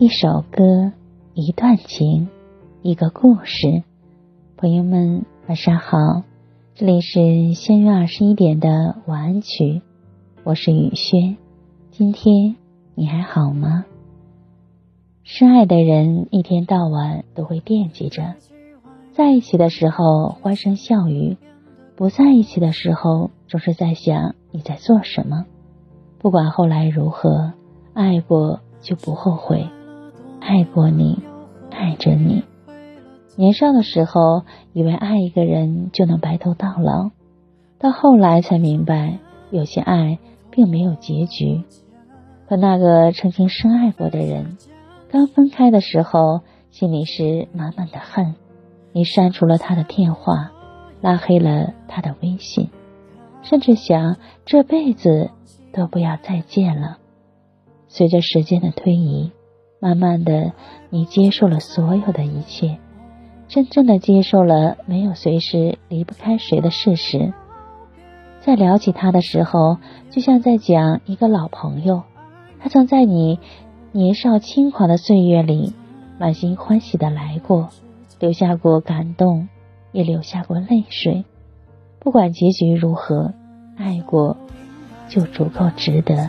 一首歌，一段情，一个故事。朋友们，晚上好，这里是相约二十一点的晚安曲，我是雨轩。今天你还好吗？深爱的人一天到晚都会惦记着，在一起的时候欢声笑语，不在一起的时候总是在想你在做什么。不管后来如何，爱过就不后悔，爱过你，爱着你。年少的时候，以为爱一个人就能白头到老，到后来才明白，有些爱并没有结局。和那个曾经深爱过的人，刚分开的时候，心里是满满的恨。你删除了他的电话，拉黑了他的微信，甚至想这辈子。都不要再见了。随着时间的推移，慢慢的，你接受了所有的一切，真正的接受了没有随时离不开谁的事实。在聊起他的时候，就像在讲一个老朋友，他曾在你年少轻狂的岁月里，满心欢喜的来过，留下过感动，也流下过泪水。不管结局如何，爱过。就足够值得。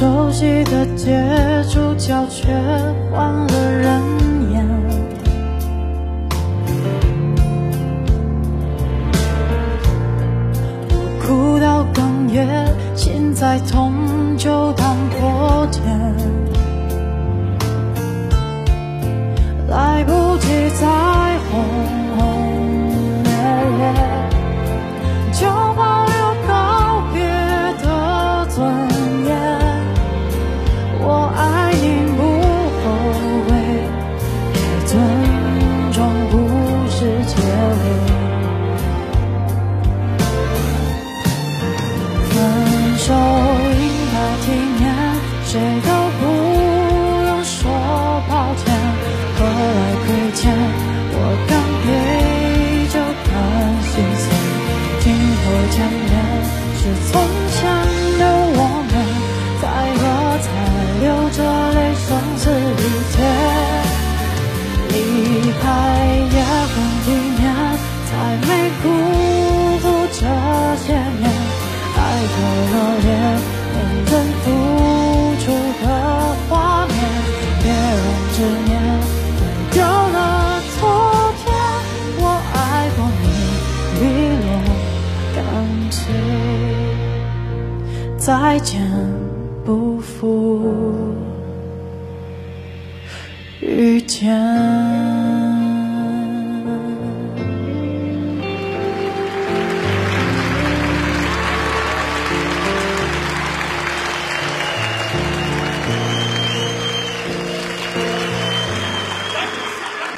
熟悉的街，主角却换了人演。我哭到哽咽，心再痛就当破茧，来不及再谁都不用说抱歉何来亏欠我敢给就敢心碎镜头前面是从前的我们在喝彩流着泪声嘶力竭离开也很体面才没辜负这些年爱的热烈就再见不负遇见。